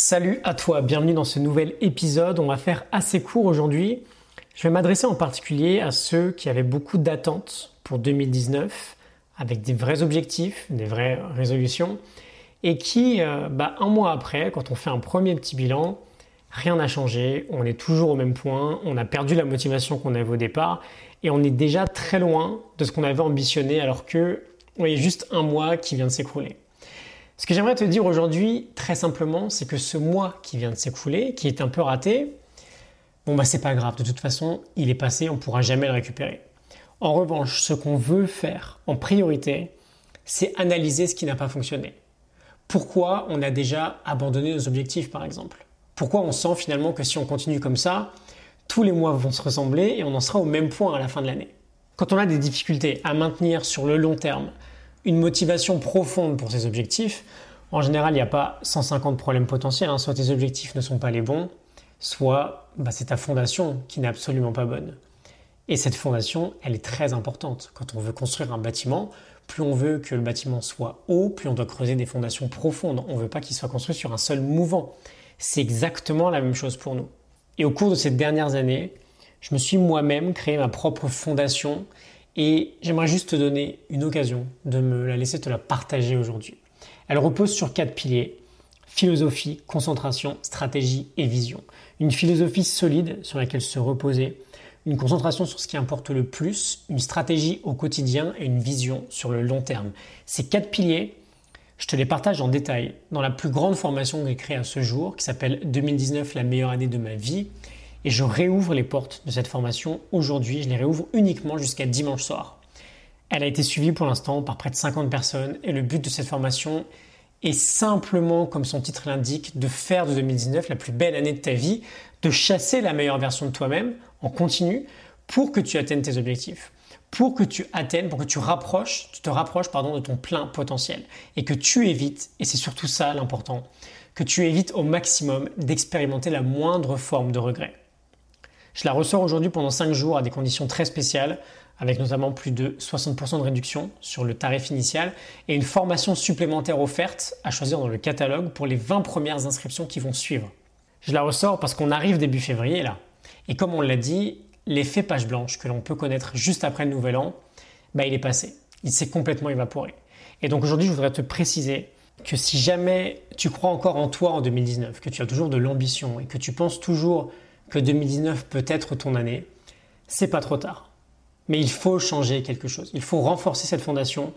Salut à toi, bienvenue dans ce nouvel épisode. On va faire assez court aujourd'hui. Je vais m'adresser en particulier à ceux qui avaient beaucoup d'attentes pour 2019, avec des vrais objectifs, des vraies résolutions, et qui, euh, bah, un mois après, quand on fait un premier petit bilan, rien n'a changé, on est toujours au même point, on a perdu la motivation qu'on avait au départ, et on est déjà très loin de ce qu'on avait ambitionné, alors que, vous voyez, juste un mois qui vient de s'écrouler. Ce que j'aimerais te dire aujourd'hui, très simplement, c'est que ce mois qui vient de s'écouler, qui est un peu raté, bon bah c'est pas grave, de toute façon, il est passé, on pourra jamais le récupérer. En revanche, ce qu'on veut faire en priorité, c'est analyser ce qui n'a pas fonctionné. Pourquoi on a déjà abandonné nos objectifs, par exemple? Pourquoi on sent finalement que si on continue comme ça, tous les mois vont se ressembler et on en sera au même point à la fin de l'année? Quand on a des difficultés à maintenir sur le long terme une motivation profonde pour ses objectifs, en général, il n'y a pas 150 problèmes potentiels. Hein. Soit tes objectifs ne sont pas les bons, soit bah, c'est ta fondation qui n'est absolument pas bonne. Et cette fondation, elle est très importante. Quand on veut construire un bâtiment, plus on veut que le bâtiment soit haut, plus on doit creuser des fondations profondes. On ne veut pas qu'il soit construit sur un seul mouvant. C'est exactement la même chose pour nous. Et au cours de ces dernières années, je me suis moi-même créé ma propre fondation et j'aimerais juste te donner une occasion de me la laisser te la partager aujourd'hui. Elle repose sur quatre piliers. Philosophie, concentration, stratégie et vision. Une philosophie solide sur laquelle se reposer, une concentration sur ce qui importe le plus, une stratégie au quotidien et une vision sur le long terme. Ces quatre piliers, je te les partage en détail dans la plus grande formation que j'ai créée à ce jour, qui s'appelle 2019, la meilleure année de ma vie, et je réouvre les portes de cette formation aujourd'hui. Je les réouvre uniquement jusqu'à dimanche soir. Elle a été suivie pour l'instant par près de 50 personnes et le but de cette formation est simplement, comme son titre l'indique, de faire de 2019 la plus belle année de ta vie, de chasser la meilleure version de toi-même en continu pour que tu atteignes tes objectifs, pour que tu atteignes, pour que tu rapproches, tu te rapproches pardon, de ton plein potentiel et que tu évites, et c'est surtout ça l'important, que tu évites au maximum d'expérimenter la moindre forme de regret. Je la ressors aujourd'hui pendant 5 jours à des conditions très spéciales, avec notamment plus de 60% de réduction sur le tarif initial et une formation supplémentaire offerte à choisir dans le catalogue pour les 20 premières inscriptions qui vont suivre. Je la ressors parce qu'on arrive début février là. Et comme on l'a dit, l'effet page blanche que l'on peut connaître juste après le nouvel an, bah, il est passé. Il s'est complètement évaporé. Et donc aujourd'hui, je voudrais te préciser que si jamais tu crois encore en toi en 2019, que tu as toujours de l'ambition et que tu penses toujours que 2019 peut être ton année, c'est pas trop tard. Mais il faut changer quelque chose. Il faut renforcer cette fondation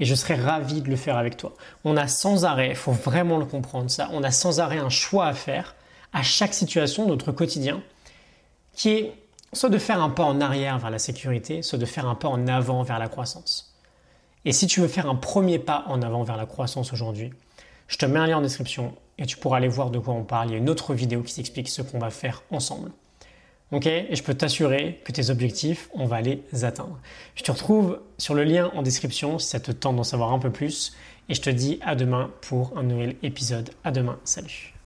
et je serais ravi de le faire avec toi. On a sans arrêt, il faut vraiment le comprendre ça, on a sans arrêt un choix à faire à chaque situation de notre quotidien qui est soit de faire un pas en arrière vers la sécurité, soit de faire un pas en avant vers la croissance. Et si tu veux faire un premier pas en avant vers la croissance aujourd'hui, je te mets un lien en description et tu pourras aller voir de quoi on parle. Il y a une autre vidéo qui t'explique ce qu'on va faire ensemble. Ok? Et je peux t'assurer que tes objectifs, on va les atteindre. Je te retrouve sur le lien en description si ça te tente d'en savoir un peu plus. Et je te dis à demain pour un nouvel épisode. À demain. Salut.